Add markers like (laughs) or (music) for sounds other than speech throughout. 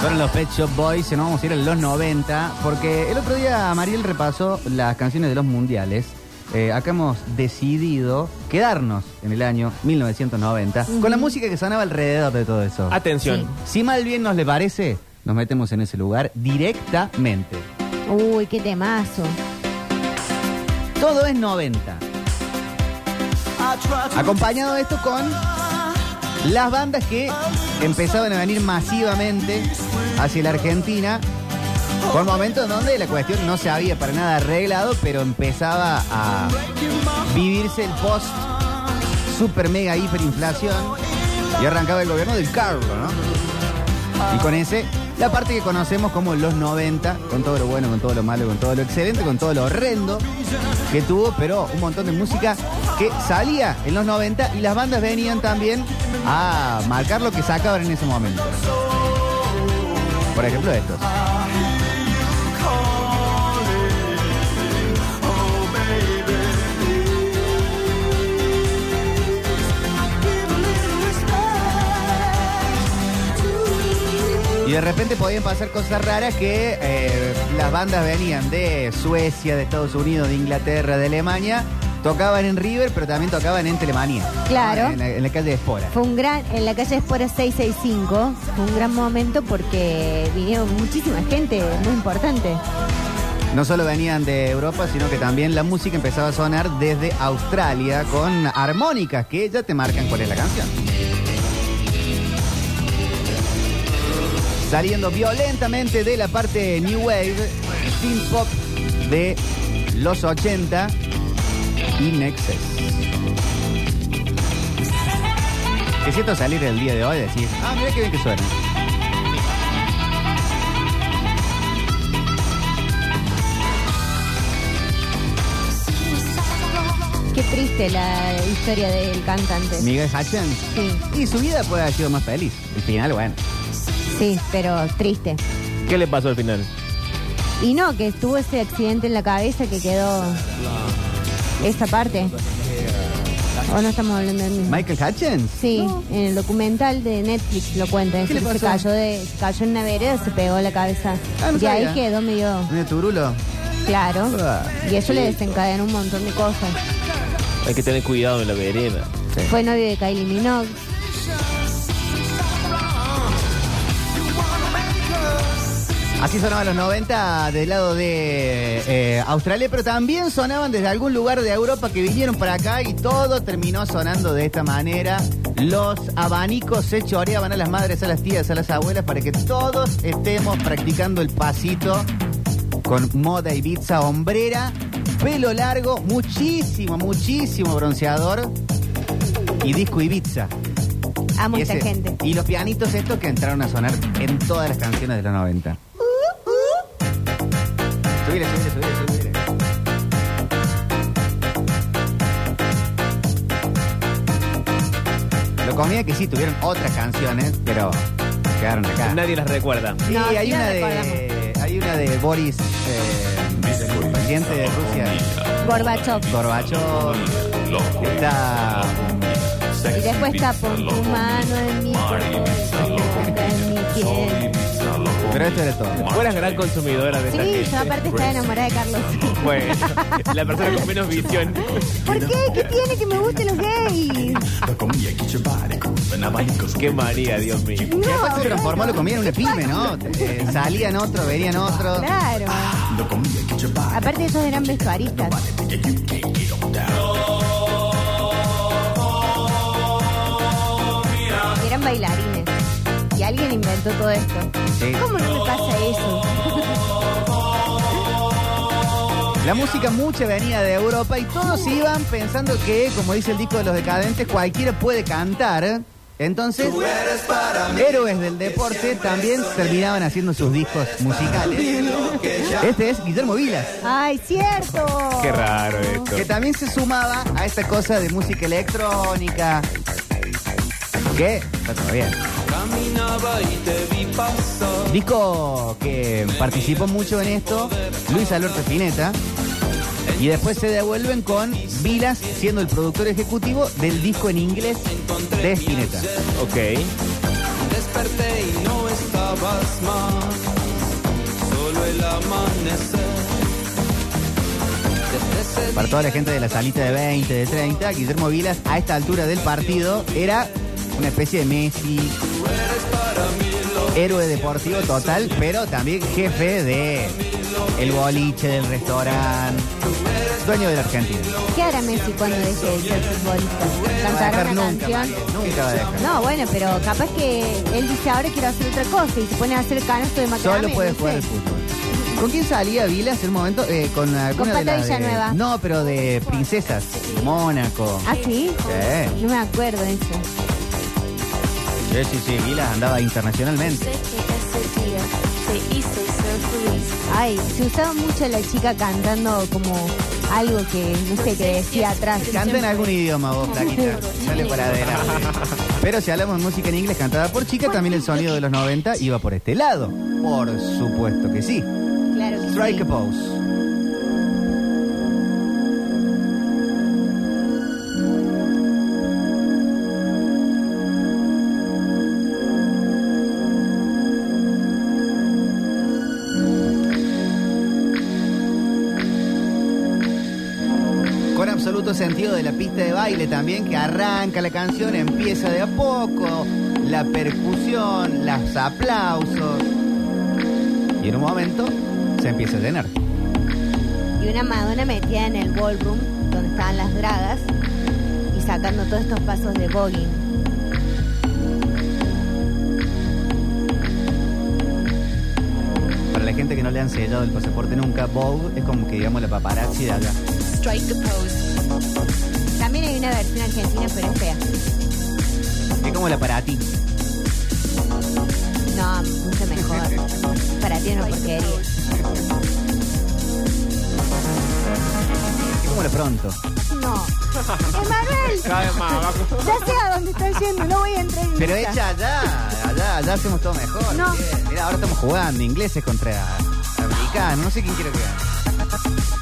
Fueron los Pet Shop Boys, y nos vamos a ir a los 90, porque el otro día Mariel repasó las canciones de los mundiales. Eh, acá hemos decidido quedarnos en el año 1990 con la música que sonaba alrededor de todo eso. Atención. Si mal bien nos le parece, nos metemos en ese lugar directamente. Uy, qué temazo. Todo es 90. Acompañado de esto con las bandas que empezaban a venir masivamente hacia la Argentina, con momentos donde la cuestión no se había para nada arreglado, pero empezaba a vivirse el post super mega hiperinflación y arrancaba el gobierno del Carlos, ¿no? Y con ese, la parte que conocemos como los 90, con todo lo bueno, con todo lo malo, con todo lo excelente, con todo lo horrendo que tuvo, pero un montón de música que salía en los 90 y las bandas venían también a marcar lo que sacaban en ese momento. Por ejemplo, estos. Y de repente podían pasar cosas raras que eh, las bandas venían de Suecia, de Estados Unidos, de Inglaterra, de Alemania, tocaban en River, pero también tocaban en Telemanía. Claro. En la, en la calle de Espora. Fue un gran, en la calle Espora 665, fue un gran momento porque vinieron muchísima gente, muy importante. No solo venían de Europa, sino que también la música empezaba a sonar desde Australia con armónicas que ya te marcan cuál es la canción. Saliendo violentamente de la parte New Wave, Teen Pop de los 80 y Nexus. Que siento salir el día de hoy y decir, ah, mira qué bien que suena. Qué triste la historia del cantante. Miguel Hutchins. Sí, Y su vida puede haber sido más feliz. El final, bueno. sí, pero triste. ¿Qué le pasó al final? Y no, que tuvo ese accidente en la cabeza que quedó esa parte. ¿O no estamos hablando del mismo? Michael Hutchins. Sí, en el documental de Netflix lo cuenta. ¿Qué le Se pasó? cayó, de, cayó en una vereda, se pegó la cabeza. Ah, no y ahí quedó medio Medio turulo. claro. Ah, Y eso le desencadenó un montón de cosas. Hay que tener cuidado en la vereda. Fue novio de Kylie Minogue. Así sonaban los 90 del lado de eh, Australia, pero también sonaban desde algún lugar de Europa que vinieron para acá y todo terminó sonando de esta manera. Los abanicos se choreaban a las madres, a las tías, a las abuelas para que todos estemos practicando el pasito con moda Ibiza hombrera, pelo largo, muchísimo, muchísimo bronceador y disco Ibiza. Y esta ese- gente. Y los pianitos estos que entraron a sonar en todas las canciones de los 90. Subile, subile, subile, subile. Lo comía que sí, tuvieron otras canciones, pero quedaron acá. Nadie las recuerda. Sí, No, hay sí una de hay una de Boris, eh, el presidente de Rusia, Gorbachev. Gorbachev. Está Y después está pon tu mano en mi cuerpo, en mi piel. Pero esto era todo. Fueras gran consumidora de esta Sí, gente. yo aparte estaba enamorada de Carlos. Bueno, la persona con menos visión. ¿Por qué? ¿Qué tiene que me gusten los gays? Qué María, Dios mío. Y después se transformó, lo comían en una pyme, ¿no? Eh, salían otros, venían otros. Claro. Aparte esos eran vestuaristas. Y eran bailarines. Y alguien inventó todo esto. Sí. ¿Cómo no me pasa eso? (laughs) La música mucha venía de Europa y todos iban pensando que, como dice el disco de los decadentes, cualquiera puede cantar. Entonces, héroes del deporte también terminaban haciendo sus discos musicales. Este es Guillermo Vilas, ¡Ay, cierto! Qué raro esto. que también se sumaba a esta cosa de música electrónica. Que está todo bien caminaba. Disco que participó mucho en esto, Luis Alberto Pineta. Y después se devuelven con Vilas siendo el productor ejecutivo del disco en inglés de Spinetta. Ok. Desperté y no estabas más, solo el amanecer. Para toda la gente de la salita de 20, de 30, Guillermo Vilas a esta altura del partido era una especie de Messi, héroe deportivo total, pero también jefe de el boliche, del restaurante, dueño de la Argentina. ¿Qué hará Messi cuando deje de ser futbolista? No va a ¿Cantará dejar una nunca, canción? María, nunca va a dejar. No, bueno, pero capaz que él dice ahora quiero hacer otra cosa y se pone a hacer canasto de macramé. Solo puede no jugar al fútbol. ¿Con quién salía Vilas en un momento? Eh, con alguna Con de las de- Villanueva. No, pero de princesas. Mónaco. ¿Ah, sí? Sí. No me acuerdo de eso. Sí, sí, sí. Vilas andaba internacionalmente. Ay, se usaba mucho la chica cantando como algo que, no sé, que decía atrás. Canta en algún idioma vos, Flaquita. Sale para adelante. (laughs) Pero si hablamos de música en inglés cantada por chica, también el sonido de los 90 iba por este lado. Por supuesto que sí. Claro que Strike sí. a pose. Sentido de la pista de baile también, que arranca la canción, empieza de a poco, la percusión, los aplausos. Y en un momento se empieza a llenar. Y una Madonna metida en el ballroom, donde estaban las dragas, y sacando todos estos pasos de voguing. Para la gente que no le han sellado el pasaporte nunca, Vogue es como que digamos la paparazzi de allá. Strike a pose. También hay una versión argentina, pero es fea. Es como la para ti. No, mucho mejor. (laughs) Para ti una porquería. Es como la pronto. No. Emanuel, (laughs) ya sé a dónde estás yendo, no voy a entrar en Pero esa. hecha allá, allá, allá hacemos todo mejor. No. Bien. Mira, ahora estamos jugando ingleses contra americanos. No sé quién quiere que gane.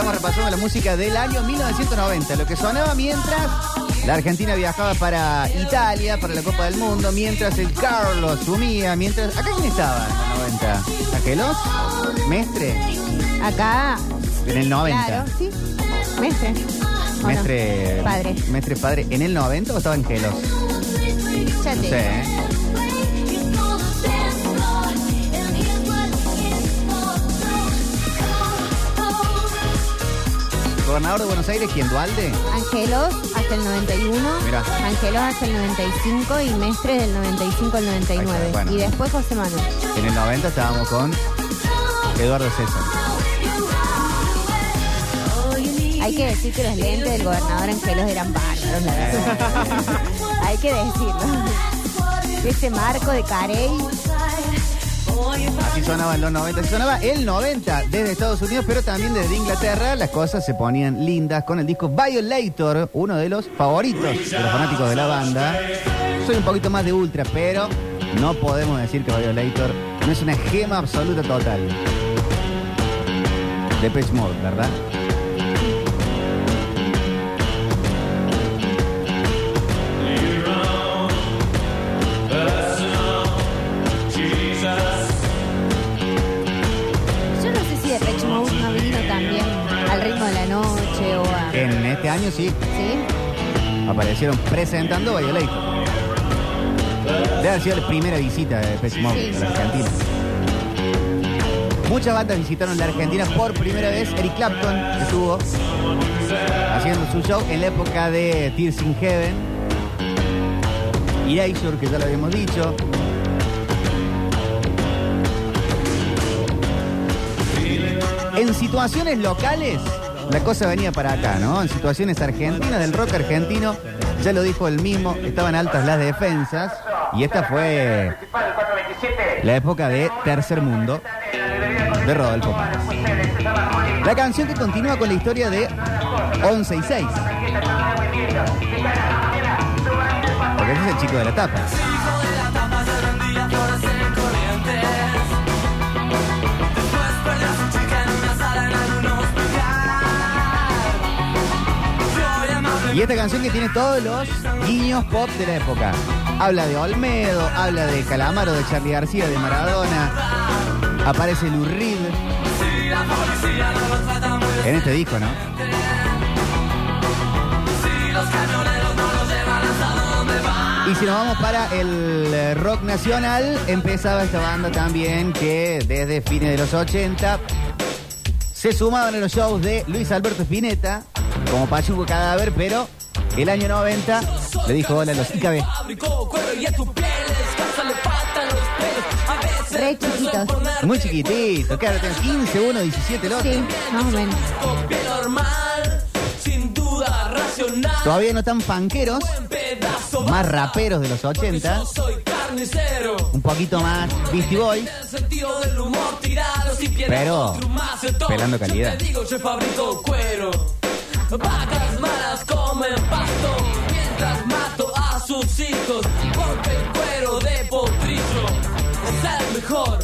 Estamos repasando la música del año 1990, lo que sonaba mientras la Argentina viajaba para Italia, para la Copa del Mundo, mientras el Carlos sumía, mientras... ¿Acá quién estaba en los 90? ¿Angelos? ¿Mestre? Acá, En el 90. claro, sí. Mestre. Mestre... Padre. Mestre padre. ¿En el 90 o estaba Angelos? Ya No sé. ¿eh? ¿Gobernador de Buenos Aires quién? ¿Dualde? Angelos hasta el 91, Mira. Angelos hasta el 95 y Mestre del 95 al 99. Ahí está, bueno. Y después José Manuel. En el 90 estábamos con Eduardo César. Hay que decir que los lentes del gobernador Angelos eran bárbaros, la verdad. (laughs) Hay que decirlo. Ese marco de Carey. Así sonaba en los 90. Así sonaba el 90 desde Estados Unidos, pero también desde Inglaterra. Las cosas se ponían lindas con el disco Violator, uno de los favoritos de los fanáticos de la banda. Soy un poquito más de ultra, pero no podemos decir que Violator no es una gema absoluta total. De Pitch Mode, ¿verdad? Este año sí, ¿Sí? aparecieron presentando Violator. Debe haber sido la primera visita de Pitch Mode a la Argentina. Muchas bandas visitaron la Argentina por primera vez. Eric Clapton estuvo haciendo su show en la época de Tears in Heaven. Erasure, que ya lo habíamos dicho. En situaciones locales, la cosa venía para acá, ¿no? En situaciones argentinas, del rock argentino, ya lo dijo él mismo, estaban altas las defensas. Y esta fue la época de Tercer Mundo de Rodolfo. La canción que continúa con la historia de 11 y 6. Porque ese es el chico de la tapa. Y esta canción que tiene todos los guiños pop de la época. Habla de Olmedo, habla de Calamaro, de Charlie García, de Maradona. Aparece Lou Reed. En este disco, ¿no? Y si nos vamos para el eh, rock nacional, empezaba esta banda también que desde fines de los 80 se sumaban a los shows de Luis Alberto Spinetta como Pachuco Cadáver, pero el año 90 le dijo hola a los IKB. Re chiquitos. Muy chiquitito, claro, tiene 15, 1, 17 el otro. Sí, más o menos. Todavía no tan fanqueros, más raperos de los 80, un poquito más Beastie Boys, pero pelando calidad. Vacas malas comen pasto mientras mato a sus hijos porque el cuero de potrillo es el mejor.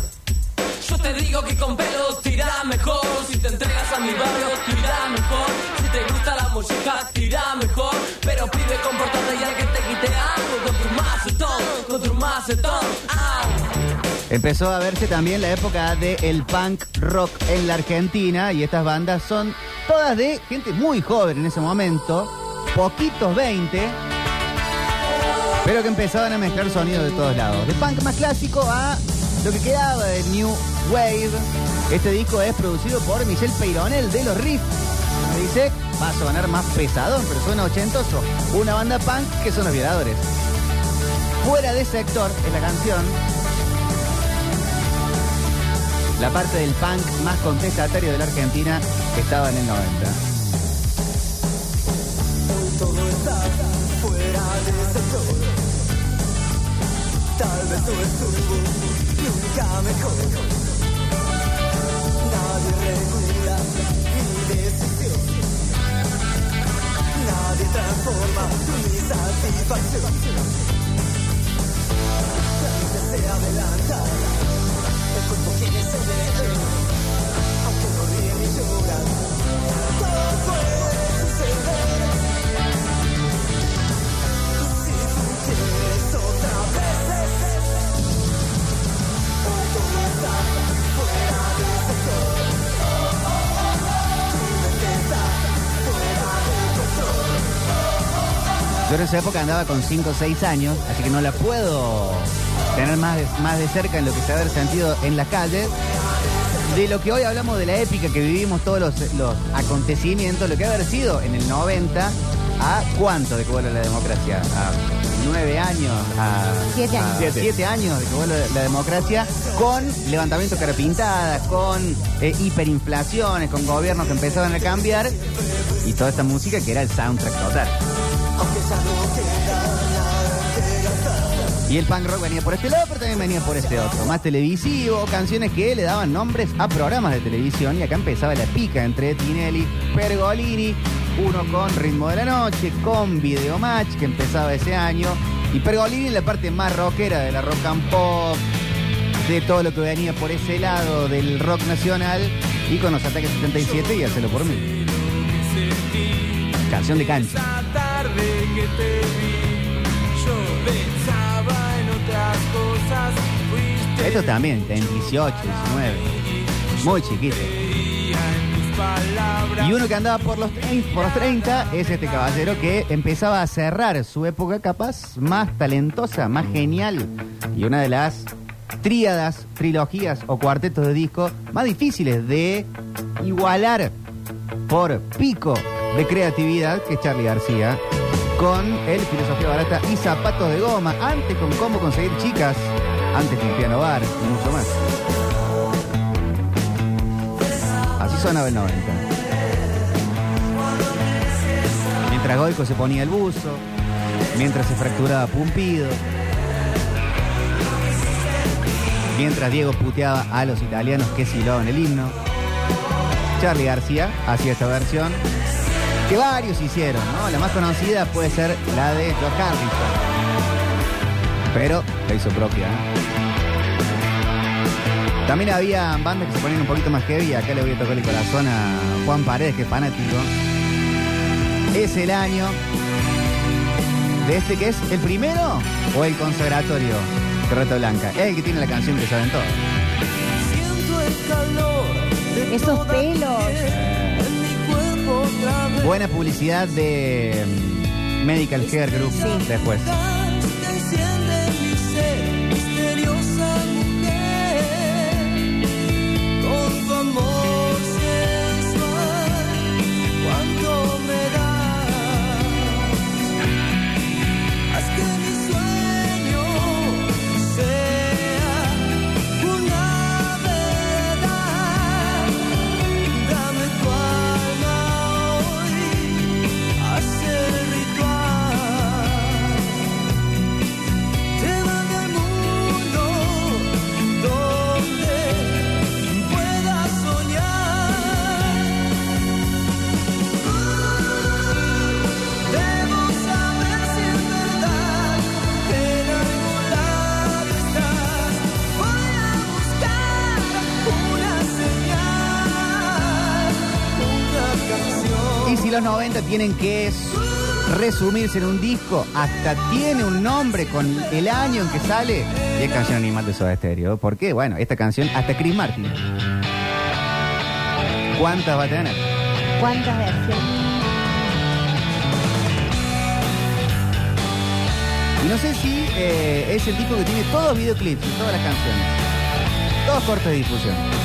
Yo te digo que con pelos te irá mejor. Si te entregas a mi barrio te irá mejor. Si te gusta la música te irá mejor. Pero pide comportarte ya que te quite algo con tu macetón, con tu macetón. Au. Empezó a verse también la época del punk rock en la Argentina y estas bandas son todas de gente muy joven en ese momento, poquitos 20, pero que empezaban a mezclar sonidos de todos lados. De punk más clásico a lo que quedaba de New Wave. Este disco es producido por Michel Peyronel de los Riffs. Me dice, va a sonar más pesadón, pero suena ochentoso. Una banda punk que son los violadores. Fuera de sector en la canción, la parte del punk más contestatario de la Argentina estaba en el 90. todo está fuera de sector. Tal vez no estuvo nunca mejor. Nadie regula mi decisión. Nadie transforma mi satisfacción. Vida se adelanta. Cuerpo aunque no ríe ni llora. Todo. Yo en esa época andaba con 5 o 6 años, así que no la puedo tener más de, más de cerca en lo que se ha sentido en la calle. De lo que hoy hablamos de la épica que vivimos todos los, los acontecimientos, lo que ha haber sido en el 90 a cuánto de que vuelve la democracia, a 9 años, a Siete años. 7 años de que vuelve la democracia, con levantamientos cara pintadas, con eh, hiperinflaciones, con gobiernos que empezaban a cambiar y toda esta música que era el soundtrack total. Y el punk rock venía por este lado, pero también venía por este otro. Más televisivo, canciones que le daban nombres a programas de televisión. Y acá empezaba la pica entre Tinelli, Pergolini, uno con Ritmo de la Noche, con Video Match, que empezaba ese año. Y Pergolini en la parte más rockera de la rock and pop, de todo lo que venía por ese lado del rock nacional. Y con los ataques 77 y Hacelo por mí. Canción de cancha. Esto también, en 18, 19. Muy chiquito. Y uno que andaba por los, por los 30 es este caballero que empezaba a cerrar su época capaz más talentosa, más genial. Y una de las tríadas, trilogías o cuartetos de disco más difíciles de igualar por pico de creatividad, que es Charlie García, con el Filosofía Barata y Zapatos de Goma, antes con Cómo Conseguir Chicas, antes con Piano Bar y mucho más. Así sonaba el 90. Mientras Goico se ponía el buzo, mientras se fracturaba Pumpido, mientras Diego puteaba a los italianos que silaban el himno, Charlie García hacía esta versión que varios hicieron, ¿no? La más conocida puede ser la de George Harrison, pero la hizo propia. ¿eh? También había bandas que se ponían un poquito más heavy. Acá le voy a tocar el corazón a Juan Paredes, que es fanático. Es el año ¿De este que es el primero o el consagratorio de Rata Blanca? Es el que tiene la canción que saben todos. Esos pelos. piel Buena publicidad de mm, Medical Care Group después. Tienen que resumirse en un disco, hasta tiene un nombre con el año en que sale, y es canción animal de Soda Stereo. ¿Por qué? Bueno, esta canción, hasta Chris Martin. ¿Cuántas va a tener? ¿Cuántas versiones? Y no sé si eh, es el disco que tiene todos los videoclips y todas las canciones. Todos cortes de difusión.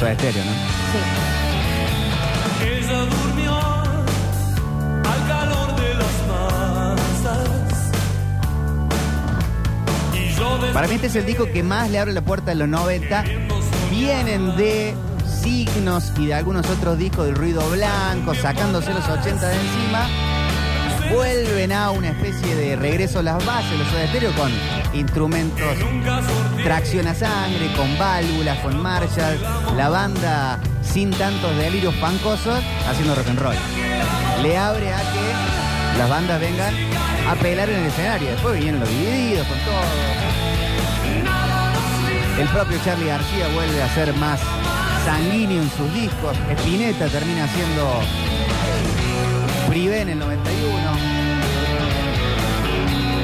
Soda Stereo, ¿no? Sí. Para mí este es el disco que más le abre la puerta a los 90. Vienen de signos y de algunos otros discos del ruido blanco, sacándose los 80 de encima. Vuelven a una especie de regreso a las bases, los Soda con instrumentos, tracción a sangre, con válvulas, con marchas, la banda sin tantos delirios pancosos, haciendo rock and roll. Le abre a que las bandas vengan a pelar en el escenario. Después vinieron los divididos con todo. El propio Charlie García vuelve a ser más sanguíneo en sus discos. Spinetta termina siendo Privé en el 91.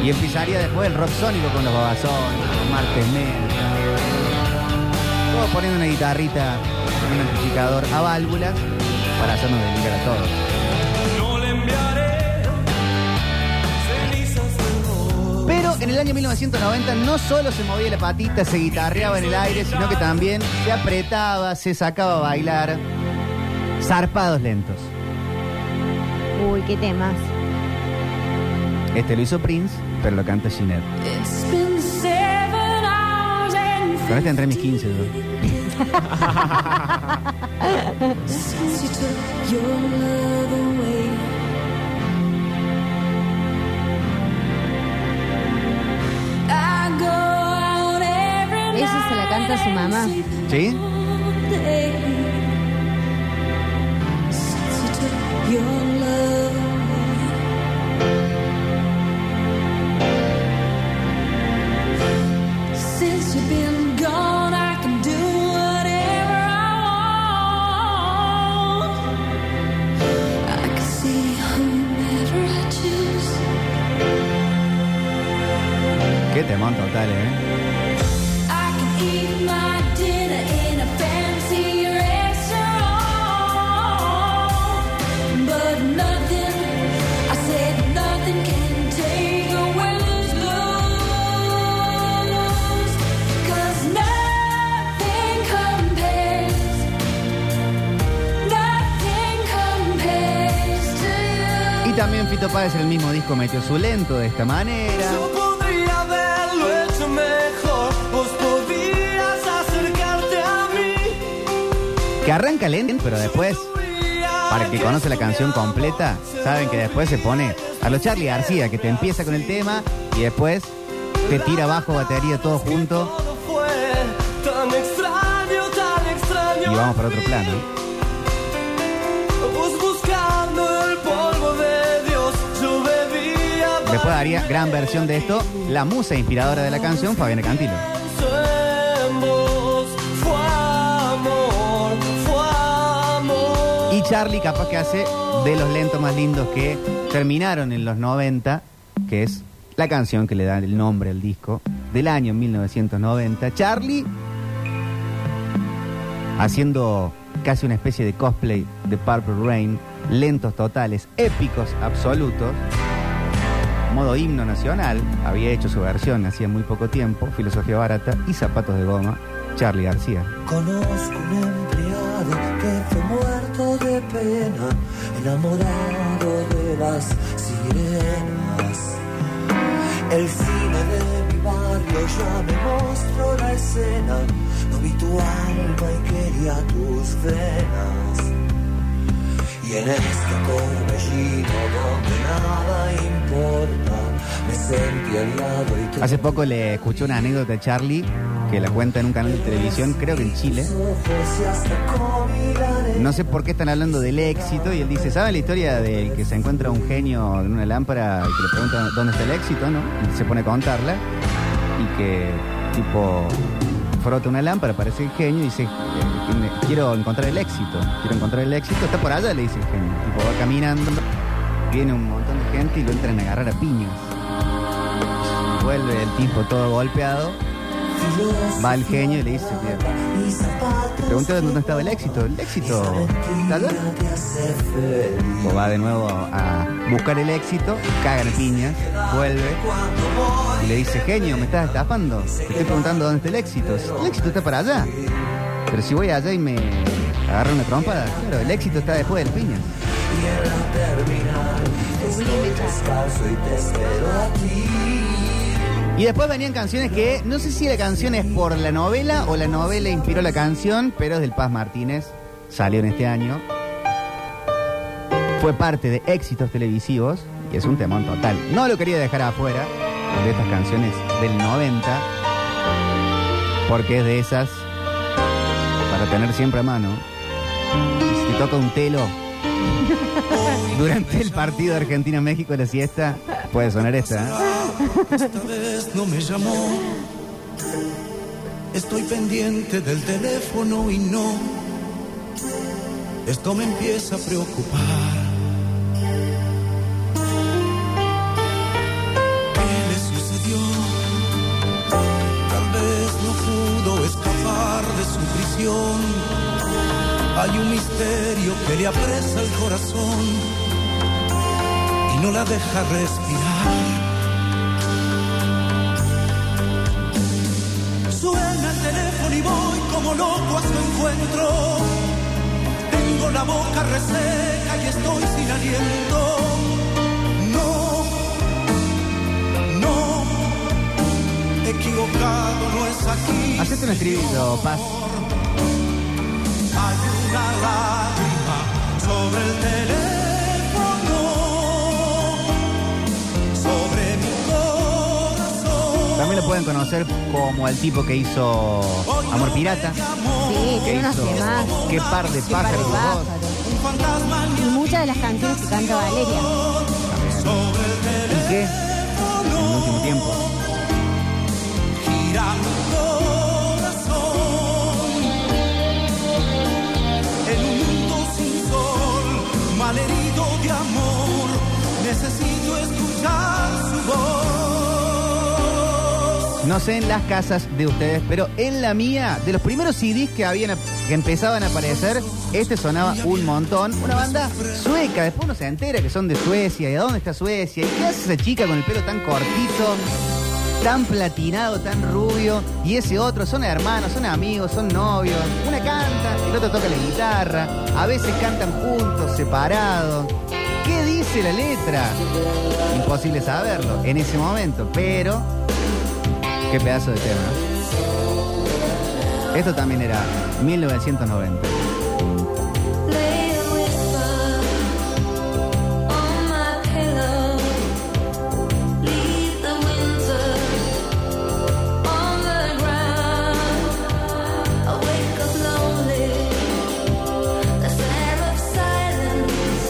Y empezaría después el rock sónico con los babasones, con Martes Men. Todo poniendo una guitarrita un amplificador a válvulas para hacernos delirar a todos. Pero en el año 1990 no solo se movía la patita, se guitarreaba en el aire, sino que también se apretaba, se sacaba a bailar. Zarpados lentos. Uy, qué temas. Este lo hizo Prince, pero lo canta Ginette. It's been seven hours and Con este entré en mis 15. yo. since you took your love away. I go out every Esa se la canta a su mamá. ¿Sí? Qué temón total, ¿eh? También Fito Páez en el mismo disco metió su lento de esta manera. Yo podría haberlo hecho mejor. Vos podías acercarte a mí. Que arranca lento, pero después, para el que conoce la canción completa, saben que después se pone a los Charlie García, que te empieza con el tema y después te tira abajo batería todo junto y vamos para otro plano. Después daría gran versión de esto, la musa inspiradora de la canción, Fabiana Cantilo. Y Charlie capaz que hace de los lentos más lindos que terminaron en los 90, que es la canción que le da el nombre al disco del año 1990. Charlie haciendo casi una especie de cosplay de Purple Rain, lentos totales, épicos absolutos, modo himno nacional, había hecho su versión hacía muy poco tiempo, filosofía barata y zapatos de goma, Charlie García. Conozco un empleado que fue muerto de pena, enamorado de las sirenas. El cine de mi barrio ya me mostró la escena, no vi tu alma y quería tus venas. Y en este torbellino donde nada importa, Hace poco le escuché una anécdota de Charlie que la cuenta en un canal de televisión, creo que en Chile. No sé por qué están hablando del éxito y él dice, ¿saben la historia del que se encuentra un genio en una lámpara y que le pregunta dónde está el éxito, no? Y se pone a contarla y que tipo frota una lámpara, parece el genio y dice, eh, quiero encontrar el éxito, quiero encontrar el éxito, está por allá, le dice el genio. Tipo va caminando, viene un montón de gente y lo entran a agarrar a piñas. Vuelve el tipo todo golpeado, va el genio y le dice, tío, te pregunté dónde estaba el éxito. ¿El éxito está. O va de nuevo a buscar el éxito, cagan piñas, vuelve y le dice, genio, me estás estafando. Te estoy preguntando dónde está el éxito. El éxito está para allá. Pero si voy allá y me agarro una trompada, claro, el éxito está después del piñas. Y después venían canciones que, no sé si la canción es por la novela o la novela inspiró la canción, pero es del Paz Martínez, salió en este año. Fue parte de éxitos televisivos y es un temón total. No lo quería dejar afuera de estas canciones del 90, porque es de esas para tener siempre a mano. Y si te toca un telo durante el partido Argentina-México la siesta, puede sonar esta. ¿eh? Esta vez no me llamó. Estoy pendiente del teléfono y no. Esto me empieza a preocupar. ¿Qué le sucedió? Tal vez no pudo escapar de su prisión. Hay un misterio que le apresa el corazón y no la deja respirar. Teléfono y voy como loco a su encuentro. Tengo la boca reseca y estoy sin aliento. No, no, equivocado no es aquí. Hacete un estribillo, Paz. Hay una lágrima sobre el teléfono, También lo pueden conocer como el tipo que hizo Amor Pirata. Sí, Que tiene unos hizo temas. Qué par de pájaros. Y muchas de las canciones que canta Valeria. el ¿Y qué? En el último tiempo. gira mi corazón. En un mundo sin sol, malherido de amor, necesito No sé en las casas de ustedes, pero en la mía, de los primeros CDs que habían que empezaban a aparecer, este sonaba un montón. Una banda sueca, después uno se entera que son de Suecia. ¿Y a dónde está Suecia? ¿Y qué hace esa chica con el pelo tan cortito? Tan platinado, tan rubio, y ese otro, son hermanos, son amigos, son novios. Una canta, el otro toca la guitarra, a veces cantan juntos, separados. ¿Qué dice la letra? Imposible saberlo en ese momento, pero qué pedazo de tema. Esto también era 1990. Lay a whisper on my pillow. Leave the winter on the ground. I wake up lonely. The snare of silence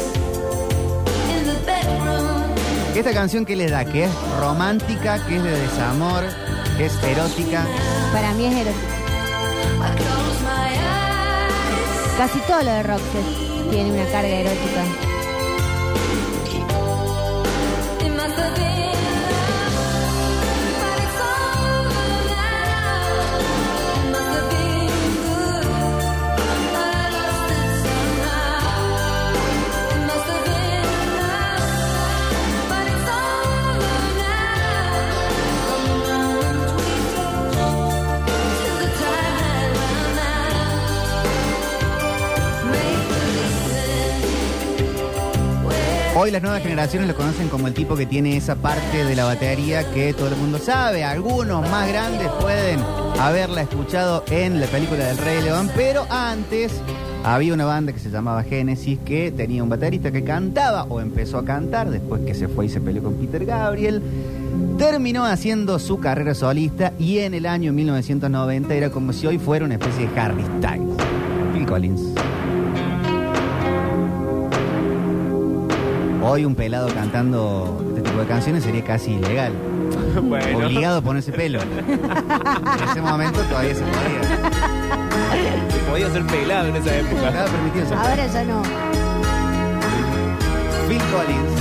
in the bedroom. Esta canción que les da, que es romántica, que es de desamor, es erótica. Para mí es eyes Casi todo lo de Roxette tiene una carga erótica. Hoy las nuevas generaciones lo conocen como el tipo que tiene esa parte de la batería que todo el mundo sabe. Algunos más grandes pueden haberla escuchado en la película del Rey León, pero antes había una banda que se llamaba Genesis que tenía un baterista que cantaba o empezó a cantar después que se fue y se peleó con Peter Gabriel. Terminó haciendo su carrera solista y en el año 1990 era como si hoy fuera una especie de Harry Styles. Phil Collins. Hoy un pelado cantando este tipo de canciones sería casi ilegal. (laughs) Bueno. Obligado a ponerse pelo. en ese momento todavía se podía. Podía ser pelado en esa época. Estaba permitido ser Ahora ya no. Phil Collins.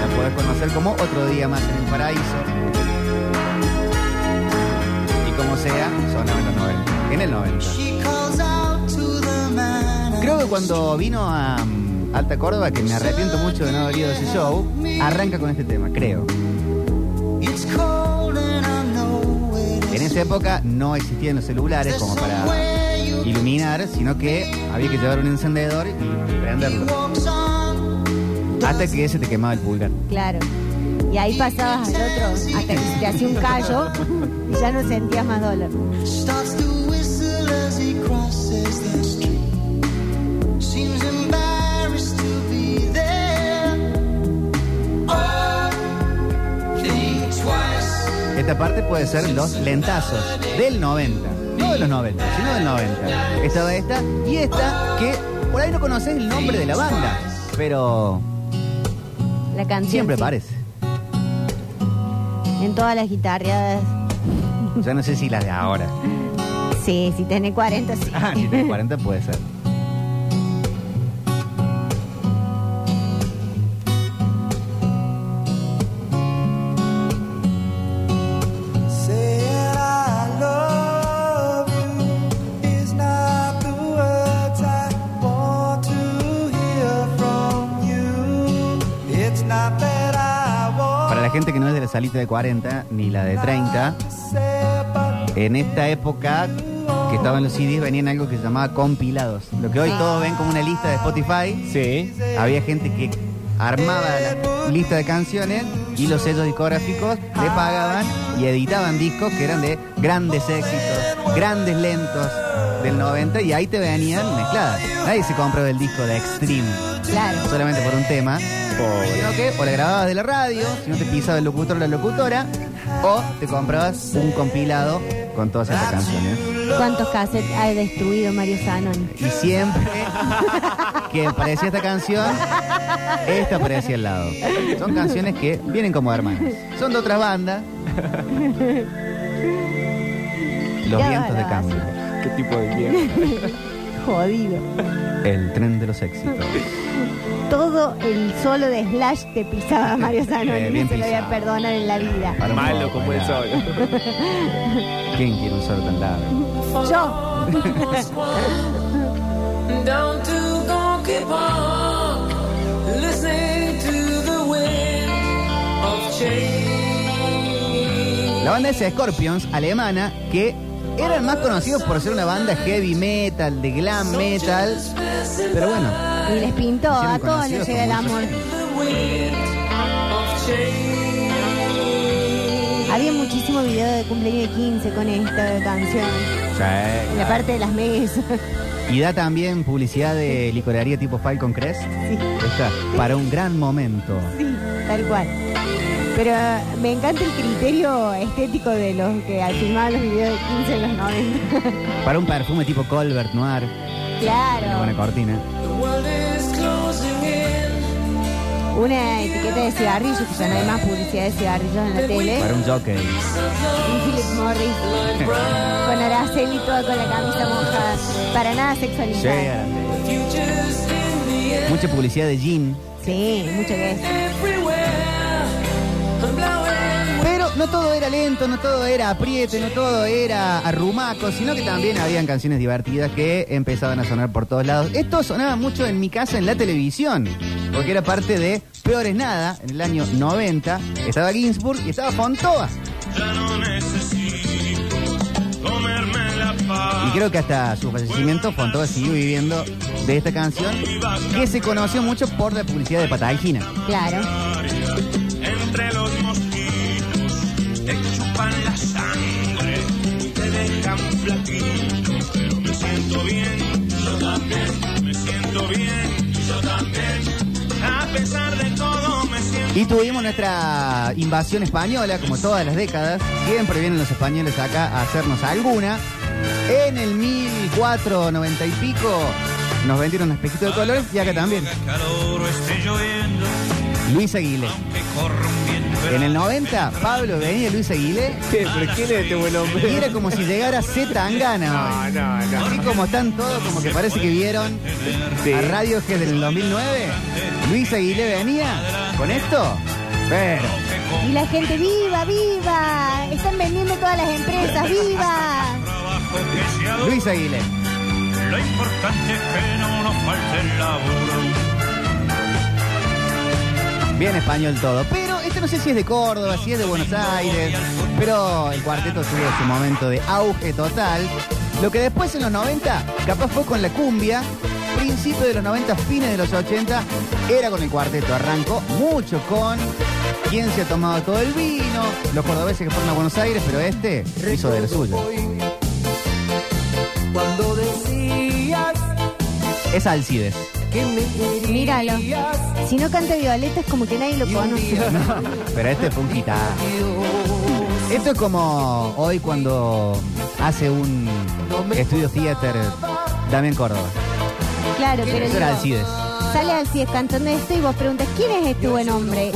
La podés conocer como Otro Día Más en el Paraíso. Y como sea, sonaba en los 90. En el 90. Creo que cuando vino a mm, Alta Córdoba, que me arrepiento mucho de no haber ido a ese show, arranca con este tema, creo. En esa época no existían los celulares como para iluminar, sino que había que llevar un encendedor y prenderlo. Hasta que se te quemaba el pulgar. Claro. Y ahí pasabas al otro hasta que se te hacía un callo y ya no sentías más dolor. Esta parte puede ser los lentazos del 90. No de los 90, sino del 90. Estaba esta y esta que por ahí no conoces el nombre de la banda, pero La canción. siempre sí. parece. En todas las guitarreadas. Ya no sé si las de ahora. Sí, si tenés 40, sí. Ah, si tenés 40 puede ser. Para la gente que no es de la salita de 40 ni la de 30, to say, but en esta época que estaban los CDs venían algo que se llamaba compilados. Lo que hoy todos ven como una lista de Spotify. Sí. Había gente que armaba la lista de canciones y los sellos discográficos le pagaban y editaban discos que eran de grandes éxitos, grandes lentos del 90 y ahí te venían mezcladas. Nadie se compró el disco de Extreme Claro. solamente por un tema, Pobre. sino que o la grababas de la radio, si no te pisaba el locutor o la locutora, o te comprabas un compilado con todas estas canciones. ¿Cuántos cassettes ha destruido Mario Zanoni? Y siempre que aparecía esta canción, esta aparecía al lado. Son canciones que vienen como hermanas. Son de otra banda. Los Ya vientos de cambio. ¿Qué tipo de mierda? (laughs) Jodido. El tren de los éxitos. Todo el solo de Slash te pisaba (laughs) Mario Zanoni. Eh, bien no se lo voy a pisado. perdonar en la vida. Para un Malo poco, como el era. sol. (laughs) ¿Quién quiere un solo tan largo? (laughs) Yo. Down to Gonky Park, listening to the wind of change. La banda es Scorpions, alemana, que eran más conocidos por ser una banda heavy metal, de glam metal. Pero bueno, Y les pintó, a todos les llega el amor. Había muchísimo video de cumpleaños de 15 con esta canción. En la parte de las mesas. Y da también publicidad de licorería tipo Falcon Crest. Sí, Esta, para un gran momento. sí, tal cual. Pero me encanta el criterio estético de los que filmaban los videos de 15 en los 90. Para un perfume tipo Colbert Noir. Una buena claro. cortina. Una etiqueta de cigarrillos, que ya no hay más publicidad de cigarrillos en la tele. Para un jockey. Un Philip Morris con Araceli toda con la camisa mojada. Para nada sexualizada. Mucha publicidad de gin. Sí, mucho que es. No todo era lento, no todo era apriete, no todo era arrumaco, sino que también habían canciones divertidas que empezaban a sonar por todos lados. Esto sonaba mucho en mi casa en la televisión, porque era parte de Peores Nada, en el año 90. Estaba Ginsburg y estaba Fontoa. Y creo que hasta su fallecimiento Fontoa siguió viviendo de esta canción, que se conoció mucho por la publicidad de Patagina. Claro. Entre los chupan la sangre y te dejan flaquito. Pero me siento bien, yo también. Me siento bien, yo también. A pesar de todo, me siento Y tuvimos nuestra invasión española, como todas las décadas. Siempre vienen los españoles acá a hacernos alguna. En el 1490 y pico nos vendieron un espejito de colores y acá también. lloviendo, Luis Aguilé. En el 90, Pablo venía Luis Aguilé ¿Qué? ¿Pero quién es este buen y era como si llegara Z Tangana No, no, no. Así como están todos, como que parece que vieron Sí. a Radio que del 2009. Luis Aguilé venía con esto. Pero Y la gente, ¡viva, viva! Están vendiendo todas las empresas, ¡viva! Luis Aguilé. Lo importante es que no nos falte el laburo. Bien español todo. Pero este no sé si es de Córdoba, si es de Buenos Aires. Pero el cuarteto tuvo su momento de auge total. Lo que después en los 90, capaz fue con la cumbia. Principio de los 90, fines de los 80, era con el cuarteto. Arrancó mucho con quién se ha tomado todo el vino, los cordobeses que fueron a Buenos Aires, pero este hizo de lo suyo. Es Alcides. Míralo. Si no canta Violeta es como que nadie lo conoce. (laughs) (laughs) Pero este fue un. Esto es como hoy cuando hace un estudio theater Damián Córdoba. Claro, pero Eso era digo, Alcides. sale Alcides cantando esto y vos preguntas, ¿quién es este buen hombre?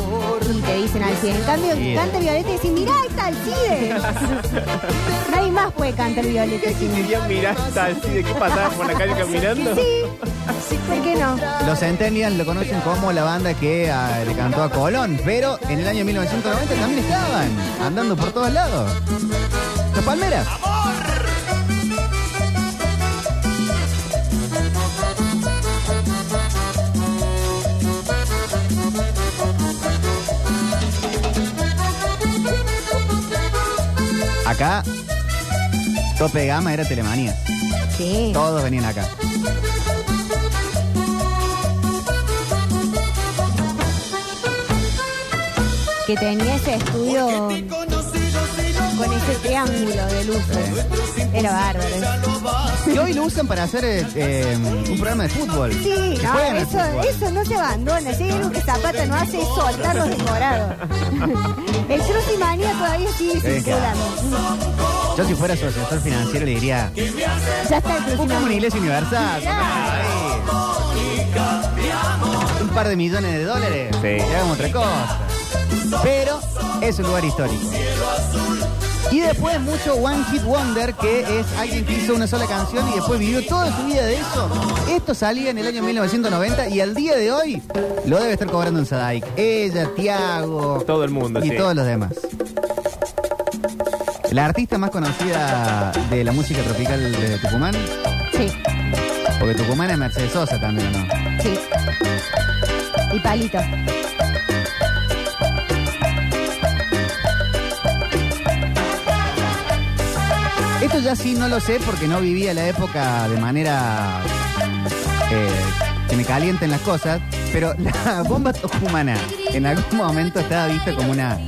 Y te dicen Alcides. En cambio, Sí. canta Violeta y decís, mirá, ahí está Alcides. (laughs) Nadie más puede cantar Violeta. sino- Querían mirar así de qué pasaba por la calle caminando. Sí, ¿por qué no? Los Centennials lo conocen como la banda que ah, le cantó a Colón, pero en el año 1990 también estaban andando por todos lados. Los Palmeras. Acá, tope de gama era Telemanía. Sí. Todos venían acá. Que tenía ese estudio con ese triángulo de luces. Era bárbaro. Y hoy lo usan para hacer eh, eh, un programa de fútbol. Sí, Que no, juegan al eso, fútbol. eso no se abandona. Si hay algo que Zapata no hace es soltar los decorados. (laughs) El Cruz Manía todavía sigue Sí, circulando. Yo si fuera su asesor financiero le diría, Ya está el Cruz buscame una Manía. iglesia universal. ahí. Un par de millones de dólares. Sí. Y hagamos otra cosa. Pero es un lugar histórico. Y después mucho One Hit Wonder, que es alguien que hizo una sola canción y después vivió toda su vida de eso. Esto salía en el año 1990 y al día de hoy lo debe estar cobrando en Sadaik. Ella, Tiago. Todo el mundo, Y sí. todos los demás. La artista más conocida de la música tropical de Tucumán, Sí, porque Tucumán es Mercedes Sosa también, ¿o ¿no? sí. Y palito. Esto ya sí no lo sé porque no vivía la época de manera eh, que me calienten las cosas, pero la (laughs) bomba tucumana en algún momento estaba vista como una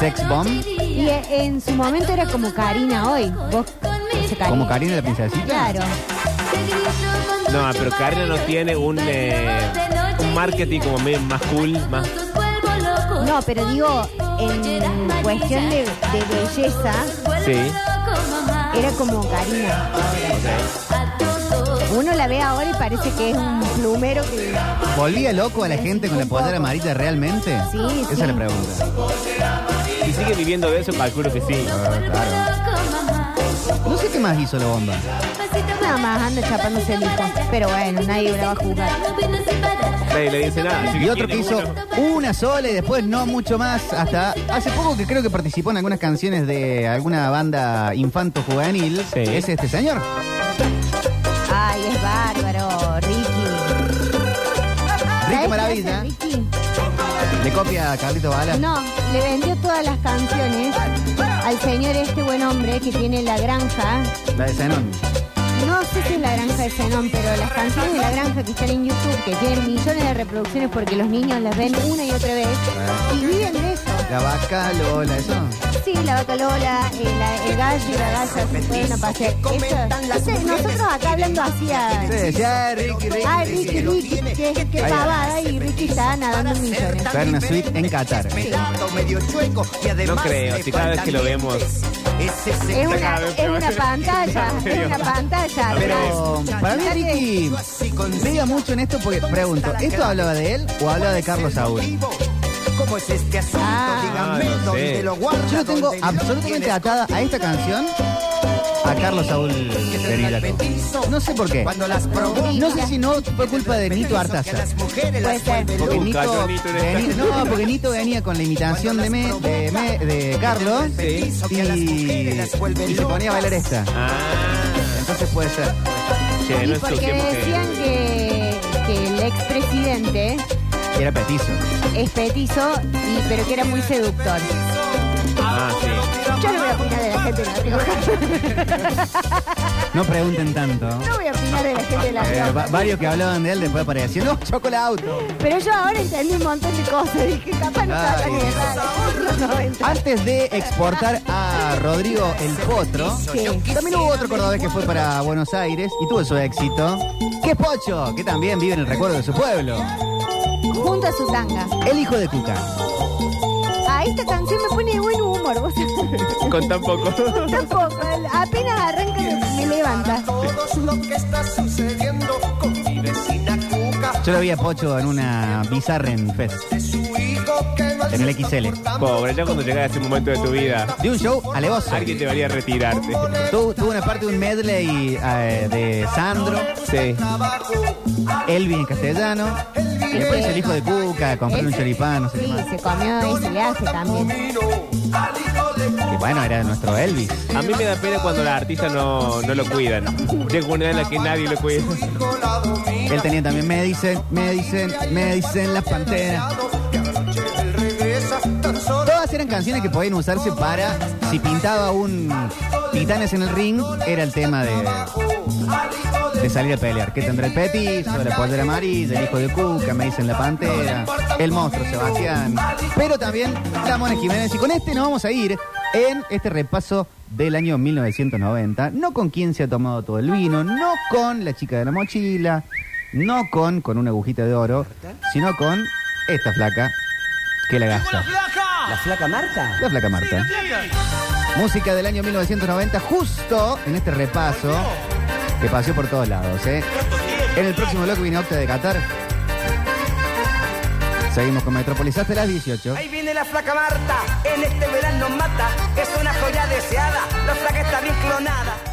sex bomb, Y eh, en su momento era como Karina hoy. Vos, Karina. como Karina la princesita. Claro. No, pero Karina no tiene un, eh, un marketing como medio más cool, más... No, pero digo, en cuestión de, de belleza, Sí. Era como Karina. Uno la ve ahora y parece que es un plumero que... ¿Volvía loco a la gente con la pollera amarilla realmente? Sí, Esa sí. es la pregunta. Si sigue viviendo de eso, calculo que sí. No sé qué más hizo la bomba. Nada más anda chapándose el hijo. Pero bueno, nadie la va a jugar. Nadie le dice nada. así Y otro que tiene hizo uno. una sola y después no mucho más. Hasta hace poco que creo que participó en algunas canciones de alguna banda infanto-juvenil. Sí. Es este señor. Ay, es bárbaro, Ricky. ¿Sabes qué Maravilla. Ricky? Le copia a Carlito Bala. No, le vendió todas las canciones al señor este buen hombre que tiene la granja. La de Zenón. No sé si es la granja de Zenón, pero las canciones de la granja que están en YouTube, que tienen millones de reproducciones porque los niños las ven una y otra vez, y viven de eso. La vaca Lola, eso. Sí, la vaca Lola, el, la- el gallo y la galla se pueden a pasear. Eso- ese- nosotros acá hablando hacía... Sí, ya, Ricky, Ricky. Ah, Ricky, Ricky, qué, qué Ahí va. pavada, y Ricky está nadando en millones. En una suite en Qatar. No creo, si cada vez que lo vemos. Es una, es una pantalla, es una pantalla. Pero para mí Ricky pega mucho en esto porque pregunto, ¿esto hablaba de él o hablaba de Carlos Saúl? ¿Cómo es este asunto? Ah. Díganme sé. lo guarda. Yo lo tengo dónde absolutamente atada a esta canción a Carlos Saúl. No sé por qué. Cuando las probó. No sé si no fue culpa de Nito Artaza. Puede ser. Porque Nito, venía, no, porque Nito venía con la imitación de, me, de, me- de Carlos Sí. y, y se ponía a bailar esta. Ah, Entonces puede ser. Y porque decían que, que el expresidente Era petizo. es petizo, y, pero que era muy seductor. Ah, sí. Yo no voy a opinar de la gente de La Rioja. No pregunten tanto. No voy a opinar de la gente de La Eh, va- Rioja. varios que hablaban de él después aparecían, no, chocolate auto. Pero yo ahora entendí un montón de cosas. Dije, capaz no estaba tan Ay. errado. Antes de exportar a Rodrigo el Potro, Sí. también hubo otro cordobés que fue para Buenos Aires y tuvo su éxito, que es Pocho, que también vive en el recuerdo de su pueblo. Junto a su tanga. El hijo de Cuca. Ah, esta canción me pone de buen humor. ¿vos Con tan poco. Tampoco. Apenas arranca me levanta. Todos lo que está sucediendo con mi vecina Cuca. Yo lo vi a Pocho en una bizarra en Fest, en el XL. Pobre, ya cuando llega ese momento de tu vida, De un show alevoso. alguien debería retirarte. Tuvo, tuvo una parte de un medley eh, de Sandro, Sí. Elvin en castellano, y después el hijo de Cuca, comprar un choripán, no sé qué Sí, más. se comió ese viaje también. Que bueno, era nuestro Elvis. A mí me da pena cuando los artistas no, no lo cuidan. Llega una edad en la que nadie lo cuida. Él tenía también Me dicen, me dicen, me dicen las panteras. Todas eran canciones que podían usarse para, si pintaba un Titanes en el ring, era el tema de, de salir a pelear. Que tendrá el petizo, la pollera amarilla, el hijo de Cuca, me dicen la pantera, el monstruo Sebastián. Pero también la Mona Jiménez. Y con este nos vamos a ir en este repaso del año 1990. No con quién se ha tomado todo el vino, no con la chica de la mochila, no con, con una agujita de oro, sino con esta flaca que la gasta. ¿La flaca Marta? La flaca Marta. Música del año 1990, justo en este repaso que pasó por todos lados. ¿eh? En el próximo bloque viene Octa de Qatar. Seguimos con Metrópolis hasta las 18. Ahí viene la flaca Marta, en este verano mata, es una joya deseada, la flaca está bien clonada.